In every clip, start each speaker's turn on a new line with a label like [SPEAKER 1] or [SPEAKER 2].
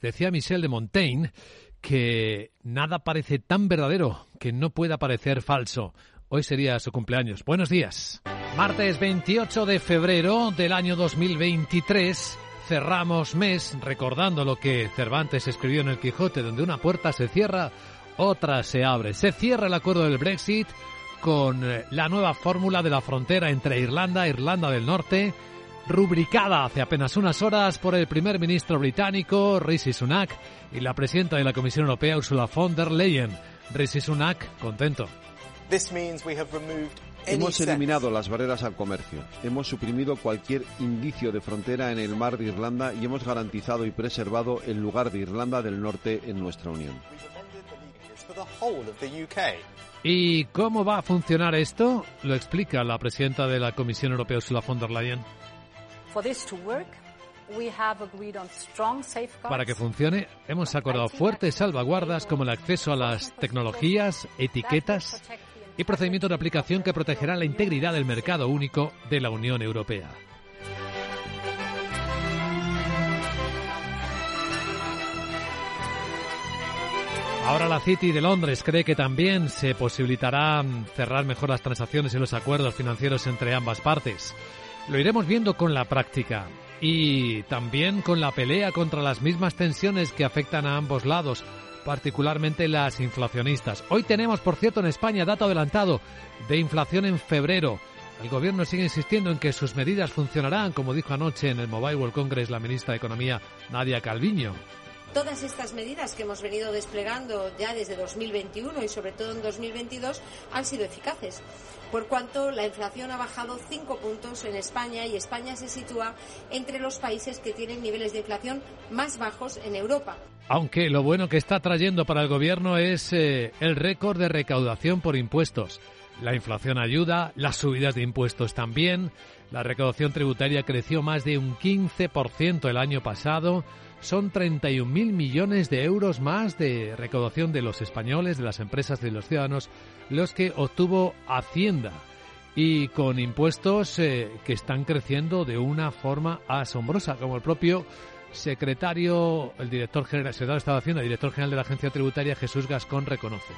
[SPEAKER 1] Decía Michel de Montaigne que nada parece tan verdadero que no pueda parecer falso. Hoy sería su cumpleaños. Buenos días. Martes 28 de febrero del año 2023. Cerramos mes recordando lo que Cervantes escribió en el Quijote, donde una puerta se cierra, otra se abre. Se cierra el acuerdo del Brexit con la nueva fórmula de la frontera entre Irlanda Irlanda del Norte rubricada hace apenas unas horas por el primer ministro británico Rishi Sunak y la presidenta de la Comisión Europea Ursula von der Leyen. Rishi Sunak, contento.
[SPEAKER 2] Hemos eliminado las barreras al comercio, hemos suprimido cualquier indicio de frontera en el mar de Irlanda y hemos garantizado y preservado el lugar de Irlanda del Norte en nuestra Unión.
[SPEAKER 1] ¿Y cómo va a funcionar esto? Lo explica la presidenta de la Comisión Europea Ursula von der Leyen. Para que funcione, hemos acordado fuertes salvaguardas como el acceso a las tecnologías, etiquetas y procedimientos de aplicación que protegerán la integridad del mercado único de la Unión Europea. Ahora la City de Londres cree que también se posibilitará cerrar mejor las transacciones y los acuerdos financieros entre ambas partes. Lo iremos viendo con la práctica y también con la pelea contra las mismas tensiones que afectan a ambos lados, particularmente las inflacionistas. Hoy tenemos, por cierto, en España dato adelantado de inflación en febrero. El gobierno sigue insistiendo en que sus medidas funcionarán, como dijo anoche en el Mobile World Congress la ministra de Economía, Nadia Calviño.
[SPEAKER 3] Todas estas medidas que hemos venido desplegando ya desde 2021 y sobre todo en 2022 han sido eficaces, por cuanto la inflación ha bajado cinco puntos en España y España se sitúa entre los países que tienen niveles de inflación más bajos en Europa.
[SPEAKER 1] Aunque lo bueno que está trayendo para el gobierno es eh, el récord de recaudación por impuestos. La inflación ayuda, las subidas de impuestos también. La recaudación tributaria creció más de un 15% el año pasado son 31.000 millones de euros más de recaudación de los españoles, de las empresas, de los ciudadanos, los que obtuvo Hacienda. Y con impuestos eh, que están creciendo de una forma asombrosa, como el propio secretario, el director general, secretario de Estado de Hacienda, director general de la Agencia Tributaria, Jesús Gascón, reconoce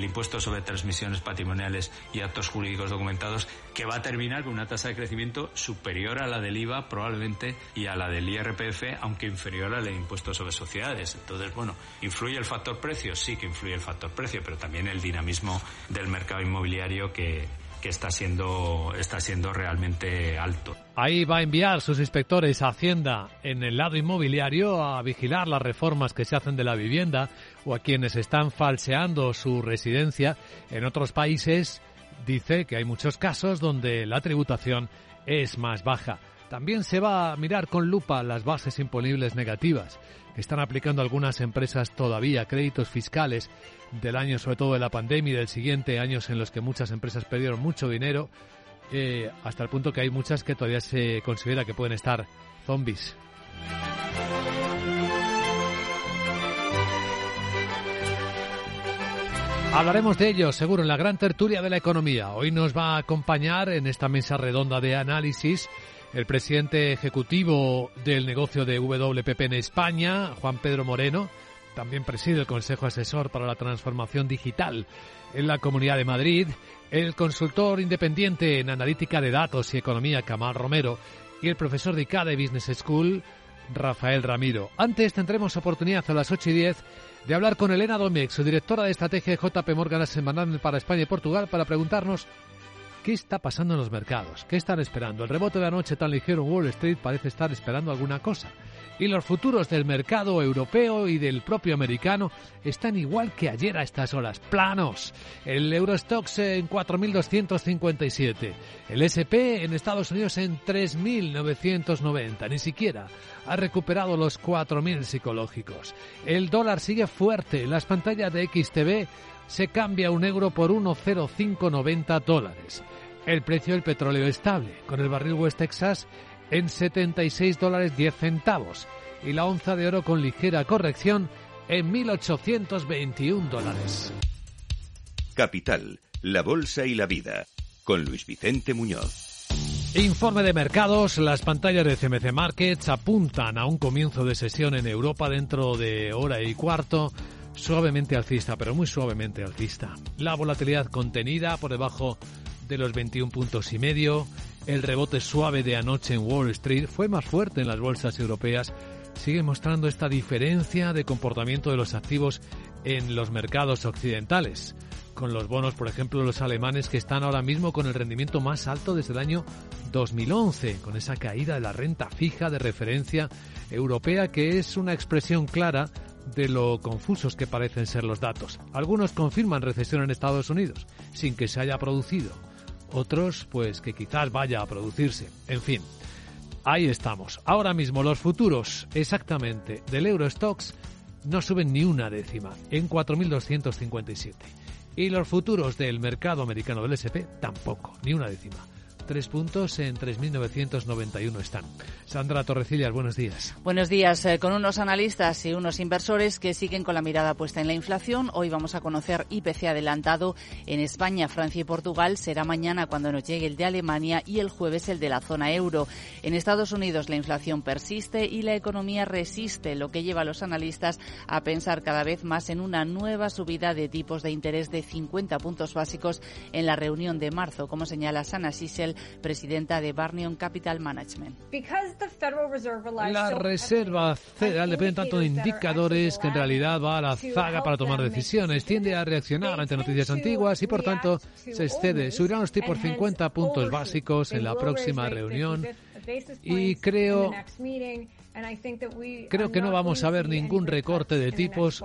[SPEAKER 4] el impuesto sobre transmisiones patrimoniales y actos jurídicos documentados, que va a terminar con una tasa de crecimiento superior a la del IVA probablemente y a la del IRPF, aunque inferior al impuesto sobre sociedades. Entonces, bueno, ¿influye el factor precio? Sí que influye el factor precio, pero también el dinamismo del mercado inmobiliario que, que está siendo, está siendo realmente alto.
[SPEAKER 1] Ahí va a enviar sus inspectores a Hacienda en el lado inmobiliario a vigilar las reformas que se hacen de la vivienda o a quienes están falseando su residencia. En otros países dice que hay muchos casos donde la tributación es más baja. También se va a mirar con lupa las bases imponibles negativas que están aplicando algunas empresas todavía, créditos fiscales del año sobre todo de la pandemia y del siguiente, años en los que muchas empresas perdieron mucho dinero, eh, hasta el punto que hay muchas que todavía se considera que pueden estar zombies. Hablaremos de ello seguro en la gran tertulia de la economía. Hoy nos va a acompañar en esta mesa redonda de análisis el presidente ejecutivo del negocio de WPP en España, Juan Pedro Moreno, también preside el Consejo Asesor para la Transformación Digital en la Comunidad de Madrid, el consultor independiente en analítica de datos y economía, Camal Romero, y el profesor de ICADE Business School, Rafael Ramiro. Antes tendremos oportunidad a las 8 y 10 de hablar con Elena Domecq, su directora de estrategia de JP Morgan Semanal para España y Portugal, para preguntarnos ¿Qué está pasando en los mercados? ¿Qué están esperando? El rebote de anoche tan ligero en Wall Street parece estar esperando alguna cosa. Y los futuros del mercado europeo y del propio americano están igual que ayer a estas horas, planos. El Eurostox en 4.257. El SP en Estados Unidos en 3.990. Ni siquiera ha recuperado los 4.000 psicológicos. El dólar sigue fuerte. Las pantallas de XTV se cambia un euro por 1,0590 dólares. El precio del petróleo estable, con el barril West Texas en 76 dólares 10 centavos y la onza de oro con ligera corrección en 1.821 dólares.
[SPEAKER 5] Capital, la Bolsa y la Vida, con Luis Vicente Muñoz.
[SPEAKER 1] Informe de mercados. Las pantallas de CMC Markets apuntan a un comienzo de sesión en Europa dentro de hora y cuarto. Suavemente alcista, pero muy suavemente alcista. La volatilidad contenida por debajo de los 21 puntos y medio. El rebote suave de anoche en Wall Street fue más fuerte en las bolsas europeas. Sigue mostrando esta diferencia de comportamiento de los activos en los mercados occidentales con los bonos, por ejemplo, los alemanes que están ahora mismo con el rendimiento más alto desde el año 2011, con esa caída de la renta fija de referencia europea que es una expresión clara de lo confusos que parecen ser los datos. Algunos confirman recesión en Estados Unidos sin que se haya producido. Otros, pues que quizás vaya a producirse. En fin, ahí estamos. Ahora mismo los futuros exactamente del Eurostox no suben ni una décima en 4.257. Y los futuros del mercado americano del SP tampoco, ni una décima. Tres puntos en 3.991 están. Sandra Torrecillas, buenos días.
[SPEAKER 5] Buenos días. Eh, con unos analistas y unos inversores que siguen con la mirada puesta en la inflación, hoy vamos a conocer IPC adelantado en España, Francia y Portugal. Será mañana cuando nos llegue el de Alemania y el jueves el de la zona euro. En Estados Unidos la inflación persiste y la economía resiste, lo que lleva a los analistas a pensar cada vez más en una nueva subida de tipos de interés de 50 puntos básicos en la reunión de marzo, como señala Sana Sissel, presidenta de Barnion Capital Management.
[SPEAKER 1] La Reserva Federal depende tanto de indicadores que en realidad va a la zaga para tomar decisiones, tiende a reaccionar ante noticias antiguas y por tanto se excede. Subirán los tipos 50 puntos básicos en la próxima reunión y creo Creo que no vamos a ver ningún recorte de tipos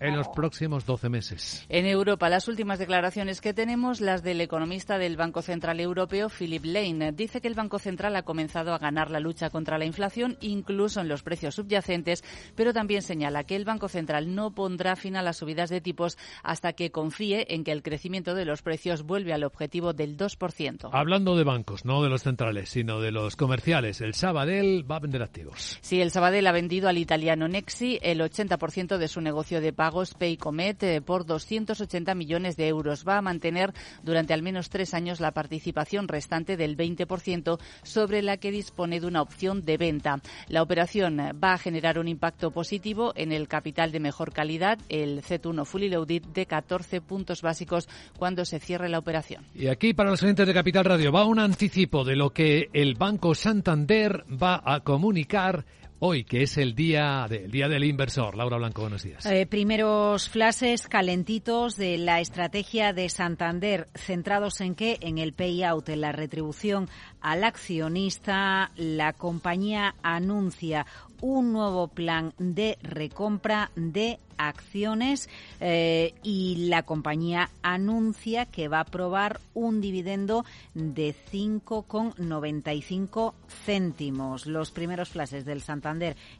[SPEAKER 1] en los próximos 12 meses.
[SPEAKER 5] En Europa, las últimas declaraciones que tenemos, las del economista del Banco Central Europeo, Philip Lane, dice que el Banco Central ha comenzado a ganar la lucha contra la inflación, incluso en los precios subyacentes, pero también señala que el Banco Central no pondrá fin a las subidas de tipos hasta que confíe en que el crecimiento de los precios vuelve al objetivo del 2%.
[SPEAKER 1] Hablando de bancos, no de los centrales, sino de los comerciales, el Sabadell va a vender activos.
[SPEAKER 5] Sí, el Sabadell ha vendido al italiano Nexi el 80% de su negocio de pagos Paycomet eh, por 280 millones de euros. Va a mantener durante al menos tres años la participación restante del 20% sobre la que dispone de una opción de venta. La operación va a generar un impacto positivo en el capital de mejor calidad, el Z1 Fully Loaded, de 14 puntos básicos cuando se cierre la operación.
[SPEAKER 1] Y aquí para los clientes de Capital Radio va un anticipo de lo que el Banco Santander va a comunicar Hoy, que es el día, día del inversor. Laura Blanco, buenos días.
[SPEAKER 6] Eh, primeros flashes calentitos de la estrategia de Santander, centrados en qué? En el payout, en la retribución al accionista. La compañía anuncia un nuevo plan de recompra de acciones eh, y la compañía anuncia que va a aprobar un dividendo de 5,95 céntimos. Los primeros flashes del Santander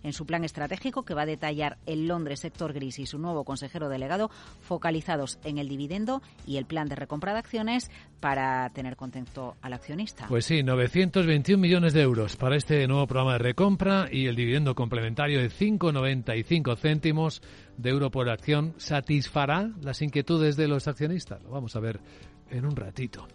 [SPEAKER 6] en su plan estratégico que va a detallar el Londres sector gris y su nuevo consejero delegado focalizados en el dividendo y el plan de recompra de acciones para tener contento al accionista.
[SPEAKER 1] Pues sí, 921 millones de euros para este nuevo programa de recompra y el dividendo complementario de 5,95 céntimos de euro por acción satisfará las inquietudes de los accionistas. Lo vamos a ver en un ratito.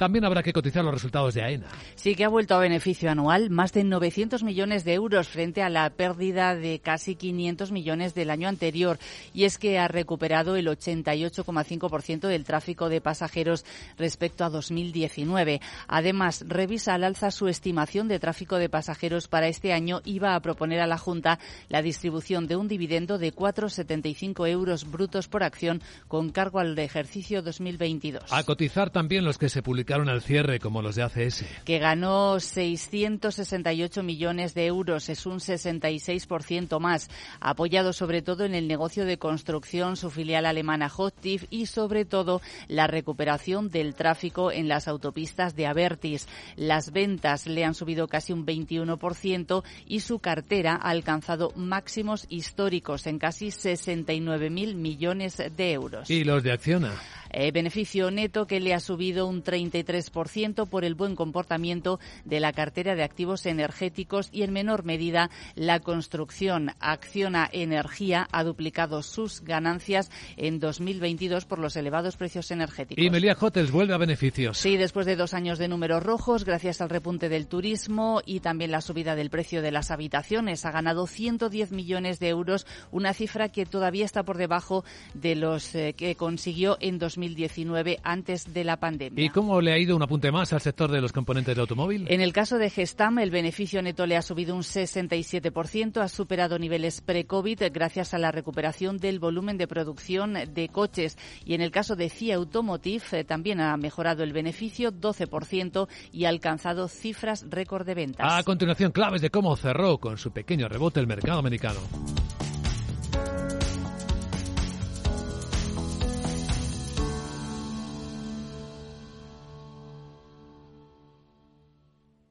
[SPEAKER 1] También habrá que cotizar los resultados de AENA.
[SPEAKER 5] Sí que ha vuelto a beneficio anual, más de 900 millones de euros frente a la pérdida de casi 500 millones del año anterior. Y es que ha recuperado el 88,5% del tráfico de pasajeros respecto a 2019. Además, revisa al alza su estimación de tráfico de pasajeros para este año y va a proponer a la Junta la distribución de un dividendo de 4,75 euros brutos por acción con cargo al ejercicio 2022.
[SPEAKER 1] A cotizar también los que se publican al cierre, como los de ACS.
[SPEAKER 5] Que ganó 668 millones de euros, es un 66% más, apoyado sobre todo en el negocio de construcción, su filial alemana Hochtief y sobre todo la recuperación del tráfico en las autopistas de Avertis. Las ventas le han subido casi un 21% y su cartera ha alcanzado máximos históricos en casi 69.000 millones de euros.
[SPEAKER 1] ¿Y los de Acciona?
[SPEAKER 5] Eh, beneficio neto que le ha subido un 33% por el buen comportamiento de la cartera de activos energéticos y en menor medida la construcción. Acciona Energía ha duplicado sus ganancias en 2022 por los elevados precios energéticos.
[SPEAKER 1] Y Melia Hotels vuelve a beneficios.
[SPEAKER 5] Sí, después de dos años de números rojos, gracias al repunte del turismo y también la subida del precio de las habitaciones, ha ganado 110 millones de euros, una cifra que todavía está por debajo de los eh, que consiguió en 2019 antes de la pandemia.
[SPEAKER 1] ¿Y cómo le ha ido un apunte más al sector de los componentes de automóvil?
[SPEAKER 5] En el caso de Gestam, el beneficio neto le ha subido un 67%, ha superado niveles pre-COVID gracias a la recuperación del volumen de producción de coches. Y en el caso de CIA Automotive, eh, también ha mejorado el beneficio 12% y ha alcanzado cifras récord de ventas.
[SPEAKER 1] A continuación, claves de cómo cerró con su pequeño rebote el mercado americano.